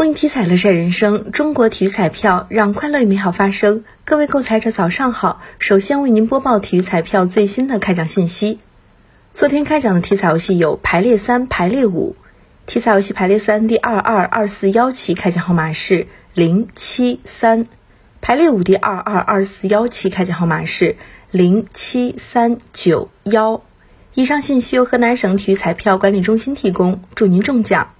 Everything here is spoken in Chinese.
公益体彩乐善人生，中国体育彩票让快乐与美好发生。各位购彩者早上好，首先为您播报体育彩票最新的开奖信息。昨天开奖的体彩游戏有排列三、排列五。体彩游戏排列三第二二二四幺期开奖号码是零七三，排列五第二二二四幺期开奖号码是零七三九幺。以上信息由河南省体育彩票管理中心提供，祝您中奖。